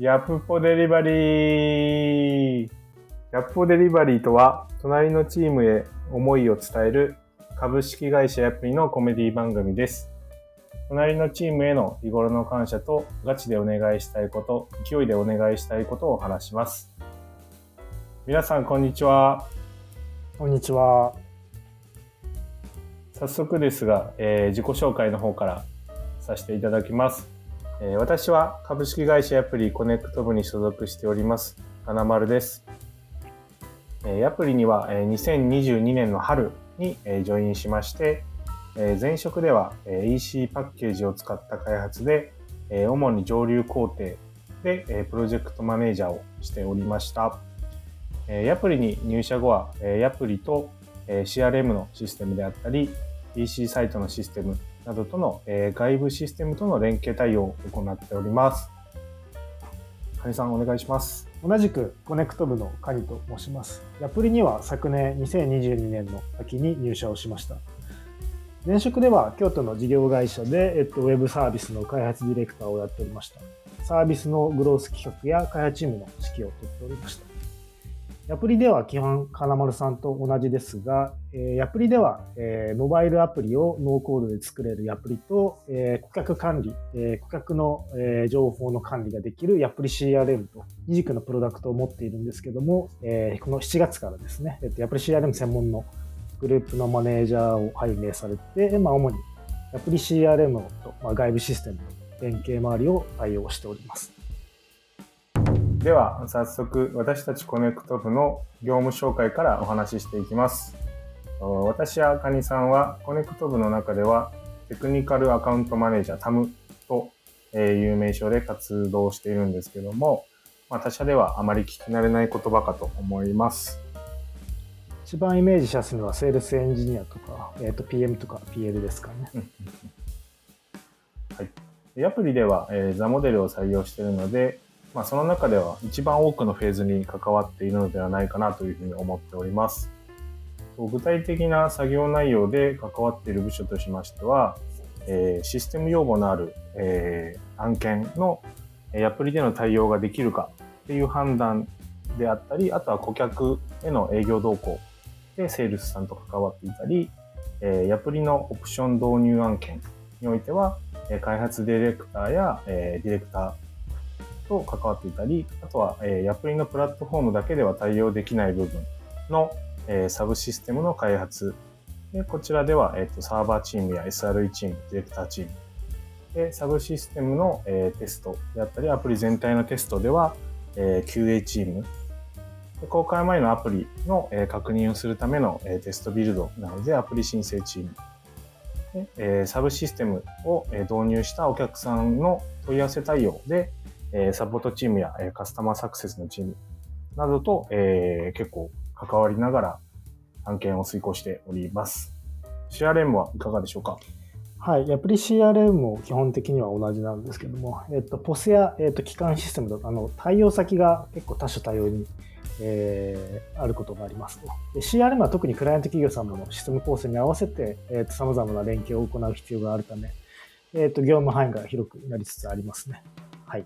ヤップポデリバリーヤップポデリバリーとは、隣のチームへ思いを伝える株式会社ヤプリのコメディ番組です。隣のチームへの日頃の感謝とガチでお願いしたいこと、勢いでお願いしたいことを話します。皆さん、こんにちは。こんにちは。早速ですが、えー自己紹介の方からさせていただきます。え私は株式会社アプリコネクト部に所属しております、花丸です。えアプリには、え2022年の春に、えジョインしまして、え前職では、え EC パッケージを使った開発で、え主に上流工程で、えプロジェクトマネージャーをしておりました。えアプリに入社後は、えアプリと、え CRM のシステムであったり、EC サイトのシステムなどとの、えー外部システムとの連携対応を行っております。カニさんお願いします。同じくコネクト部のカニと申します。ヤプリには昨年2022年の秋に入社をしました。前職では京都の事業会社で、えっと、ウェブサービスの開発ディレクターをやっておりました。サービスのグロース企画や開発チームの指揮を執っておりました。ヤプリでは基本金丸さんと同じですが、えーヤプリでは、えーモバイルアプリをノーコードで作れるヤプリと、えー顧客管理、えー顧客の、えー情報の管理ができるヤプリ CRM と二軸のプロダクトを持っているんですけども、えーこの7月からですね、えっとヤプリ CRM 専門のグループのマネージャーを拝命されて、まあ、主にヤプリ CRM と、まあ、外部システムの連携周りを対応しております。では早速私たちコネクト部の業務紹介からお話ししていきます。お私やカニさんはコネクト部の中ではテクニカルアカウントマネージャータムとえーいう名称で活動しているんですけども、まあ、他社ではあまり聞き慣れない言葉かと思います。一番イメージしやすいのはセールスエンジニアとか、えっと PM とか PL ですかね。でヤプリでは、えー、 THE MODEL を採用しているので、まあ、その中では一番多くのフェーズに関わっているのではないかなというふうに思っております。具体的な作業内容で関わっている部署としましては、えーシステム要望のある、えー案件のアプリでの対応ができるかっていう判断であったり、あとは顧客への営業動向でセールスさんと関わっていたり、えーアプリのオプション導入案件においては、開発ディレクターや、えーディレクターと関わっていたり、あとは、えーアプリのプラットフォームだけでは対応できない部分の、えーサブシステムの開発。でこちらでは、えーと、サーバーチームや SRE チーム、ディレクターチーム。で、サブシステムの、えーテストであったり、アプリ全体のテストでは、えー QA チーム。で公開前のアプリの、えー確認をするための、えーテストビルドなので、アプリ申請チーム。でえーサブシステムを導入したお客さんの問い合わせ対応で、えサポートチームやえカスタマーサクセスのチームなどと、え結構関わりながら案件を遂行しております。CRM はいかがでしょうか？はい、アプリ CRM も基本的には同じなんですけども、えっと、POS や、えっと、基幹システムとかあの対応先が結構多種多様に、えーあることがありますとで CRM は特にクライアント企業様のシステム構成に合わせて、えっと、様々な連携を行う必要があるため、えっと、業務範囲が広くなりつつありますね。はい。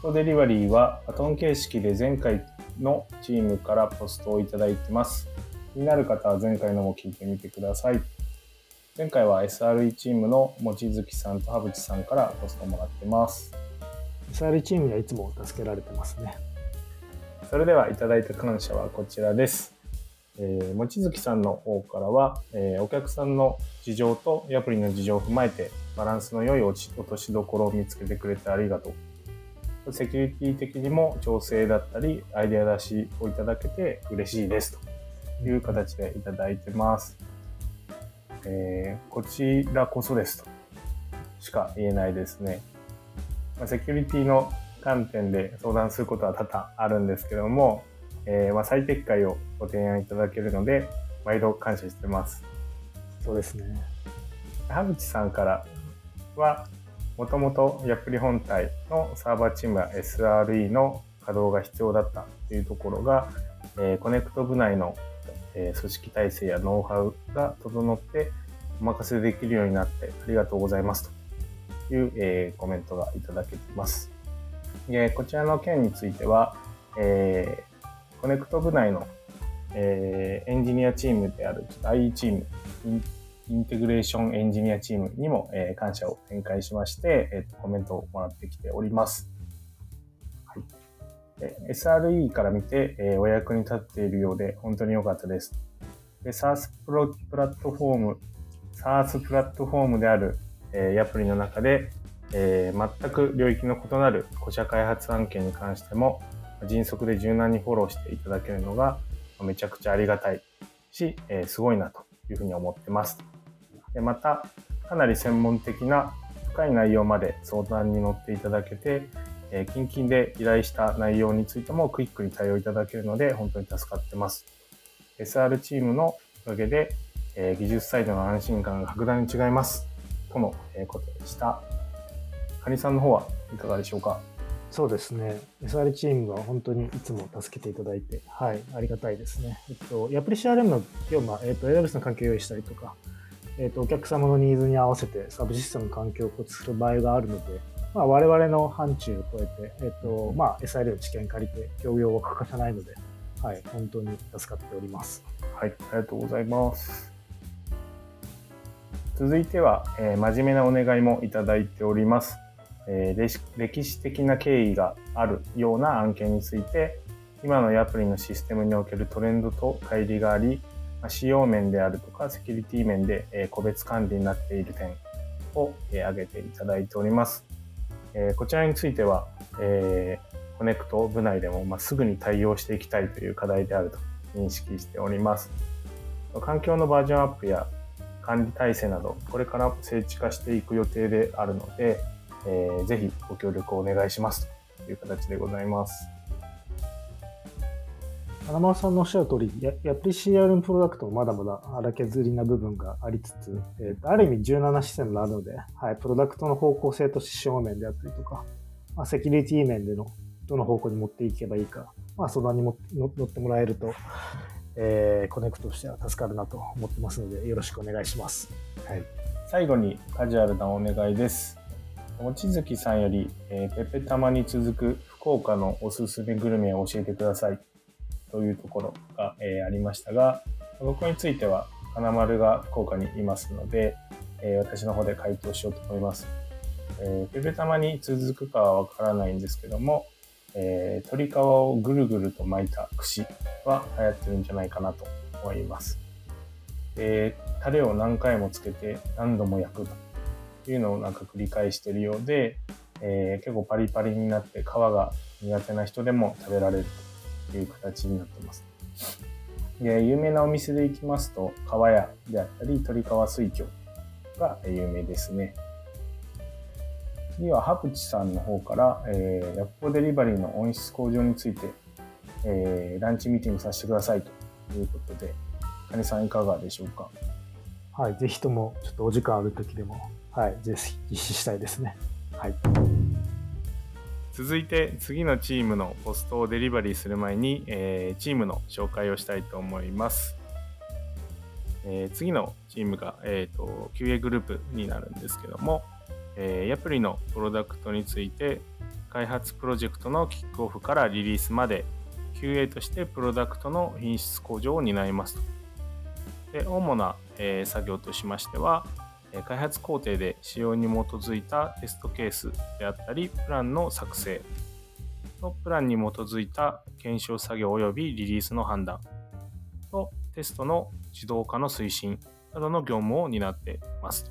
トデリバリーはバトン形式で前回のチームからポストをいただいてます。気になる方は前回のも聞いてみてください。前回は SRE チームの望月さんと羽淵さんからポストをもらってます。SR チームにはいつも助けられてますね。それではいただいた感謝はこちらです。えー、望月さんの方からは、えーお客さんの事情とアプリの事情を踏まえてバランスの良い落としどころを見つけてくれてありがとう。セキュリティ的にも調整だったりアイデア出しをいただけて嬉しいですという形でいただいてます。えーこちらこそですとしか言えないですね。まあ、セキュリティの観点で相談することは多々あるんですけども、えーまあ、最適解をご提案いただけるので、毎度感謝してます。そうですね。羽淵さんからは、もともとヤプリ本体のサーバーチームや SRE の稼働が必要だったというところが、えーコネクト部内の、えー組織体制やノウハウが整ってお任せできるようになってありがとうございますという、えー、コメントがいただけています。でこちらの件については、えー、コネクト部内の、え、エンジニアチームである i チーム、インテグレーションエンジニアチームにも、え、感謝を展開しまして、えー、コメントをもらってきております。はい、SRE から見て、え、お役に立っているようで本当に良かったです。で SaaS プロプラットフォーム、SaaS プラットフォームである、えー、ヤプリの中で、えー、全く領域の異なる個社開発案件に関しても迅速で柔軟にフォローしていただけるのがめちゃくちゃありがたいし、えー、すごいなというふうに思ってます。でまた、かなり専門的な深い内容まで相談に乗っていただけて、えー、近々で依頼した内容についてもクイックに対応いただけるので本当に助かってます。SR チームのおかげで、えー、技術サイドの安心感が格段に違います。とのことでした。カニさんの方はいかがでしょうか？そうですね。SR チームは本当にいつも助けていただいて、はい、ありがたいですね。えっと、ヤプリ CRM の業務は、えっと、AWS の環境を用意したりとか、えっと、お客様のニーズに合わせてサブシステム環境を構築する場合があるので、まあ、我々の範疇を超えて、えっと、まあ、SRL の知見借りて、協業は欠かさないので、はい、本当に助かっております。はい、ありがとうございます。続いては、えー、真面目なお願いもいただいております。えー、歴史的な経緯があるような案件について、今のアプリのシステムにおけるトレンドと乖離があり、仕様面であるとかセキュリティ面で、え、個別管理になっている点を、え、挙げていただいております。え、こちらについては、え、コネクト部内でも、ま、すぐに対応していきたいという課題であると認識しております。環境のバージョンアップや管理体制など、これから整地化していく予定であるので、えー、ぜひご協力をお願いしますという形でございます。花丸さんのおっしゃる通り、ややっぱり CRM プロダクトもまだまだ荒削りな部分がありつつ、えー、ある意味柔軟な視線があるので、はい、プロダクトの方向性と指標面であったりとか、まあ、セキュリティ面でのどの方向に持っていけばいいか、まあ、相談にも乗ってもらえると、えー、コネクトとしては助かるなと思ってますので、よろしくお願いします。はい、最後にカジュアルなお願いです。望月さんより、えー、ペペたまに続く福岡のおすすめグルメを教えてくださいというところが、えー、ありましたが、僕については金丸が福岡にいますので、えー、私の方で回答しようと思います。えー、ペペたまに続くかはわからないんですけども、えー、鶏皮をぐるぐると巻いた串は流行ってるんじゃないかなと思います。えー、タレを何回もつけて何度も焼くというのをなんか繰り返しているようで、えー、結構パリパリになって皮が苦手な人でも食べられるという形になってます。で有名なお店で行きますと、皮屋であったり、鶏皮水餃が有名ですね。次は、ハプチさんの方から、えー、ヤッポデリバリーの音質向上について、えー、ランチミーティングさせてくださいということで、カニさんいかがでしょうか？はい、ぜひとも、ちょっとお時間ある時でもはい、ぜひ実施したいですね。はい。続いて次のチームのポストをデリバリーする前に、えー、チームの紹介をしたいと思います。えー、次のチームが、えーと、QA グループになるんですけども、えー、アプリのプロダクトについて開発プロジェクトのキックオフからリリースまで QA としてプロダクトの品質向上を担いますとで主な、えー、作業としましては、開発工程で使用に基づいたテストケースであったり、プランの作成のプランに基づいた検証作業及びリリースの判断とテストの自動化の推進などの業務を担っています。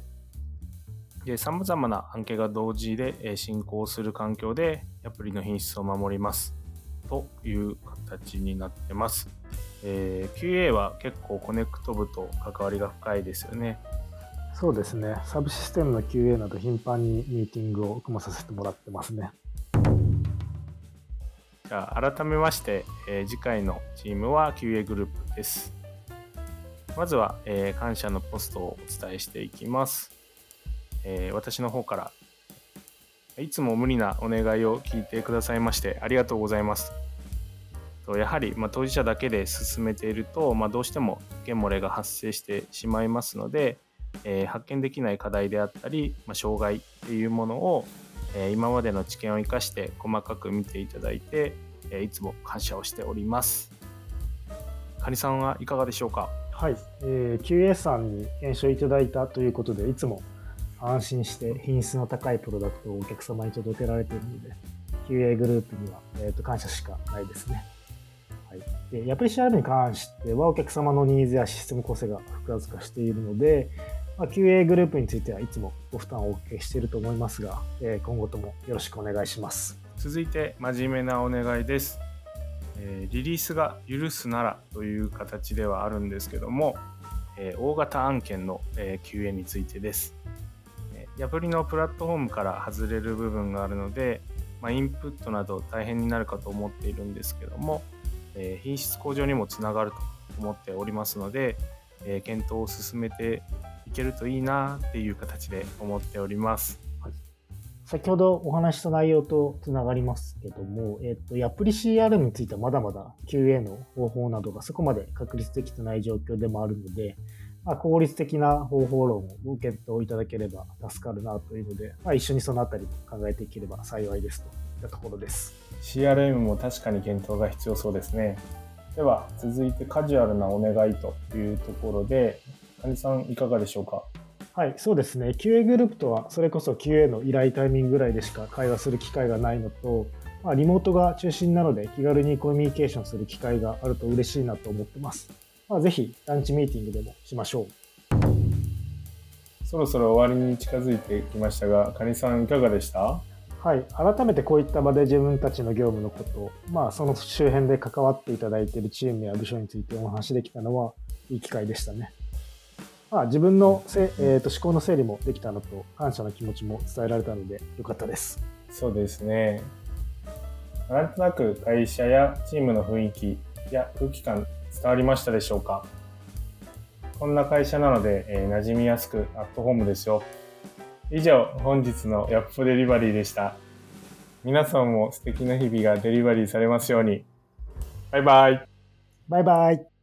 で、様々な案件が同時で進行する環境でアプリの品質を守りますという形になってます。えー、QA は結構コネクト部と関わりが深いですよね。そうですね。サブシステムの QA など頻繁にミーティングを組まさせてもらってますね。じゃあ改めまして、えー、次回のチームは QA グループです。まずは、えー、感謝のポストをお伝えしていきます。えー、私の方からいつも無理なお願いを聞いてくださいましてありがとうございます。やはり、まあ、当事者だけで進めていると、まあ、どうしても件漏れが発生してしまいますので、えー発見できない課題であったり、まあ、障害っていうものを、えー今までの知見を生かして細かく見ていただいて、えーいつも感謝をしております。カニさんはいかがでしょうか？はい、えー QA さんに検証いただいたということで、いつも安心して品質の高いプロダクトをお客様に届けられているので、QA グループには、えー、と感謝しかないですね。はい、でヤプリ CR に関しては、お客様のニーズやシステム構成が複雑化しているので、まあ、QA グループについてはいつもご負担をおかけしていると思いますが、えー今後ともよろしくお願いします。続いて真面目なお願いです、えーリリースが許すならという形ではあるんですけども、えー大型案件の、えー QA についてです、えーヤプリのプラットフォームから外れる部分があるので、まあ、インプットなど大変になるかと思っているんですけども、え品質向上にもつながると思っておりますので、え検討を進めていけるといいなっていう形で思っております。先ほどお話しした内容とつながりますけども、えっと、アプリ CRM についてはまだまだ QA の方法などがそこまで確立できてない状況でもあるので、まあ、効率的な方法論をご検討いただければ助かるなというので、まあ、一緒にそのあたり考えていければ幸いですといったところです。CRM も確かに検討が必要そうですね。では続いてカジュアルなお願いというところで、カニさんいかがでしょうか？はい、そうですね。QA グループとは、それこそ QA の依頼タイミングぐらいでしか会話する機会がないのと、まあ、リモートが中心なので気軽にコミュニケーションする機会があると嬉しいなと思ってます。まあ、ぜひランチミーティングでもしましょう。そろそろ終わりに近づいてきましたが、カニさんいかがでした？はい、改めてこういった場で自分たちの業務のこと、まあ、その周辺で関わっていただいているチームや部署についてお話しできたのはいい機会でしたね。まあ、自分のせ、えー、と思考の整理もできたのと感謝の気持ちも伝えられたのでよかったです。そうですね。なんとなく会社やチームの雰囲気や空気感伝わりましたでしょうか？こんな会社なので、えー馴染みやすくアットホームですよ。以上、本日のヤップデリバリーでした。皆さんも素敵な日々がデリバリーされますように。バイバイ。バイバイ。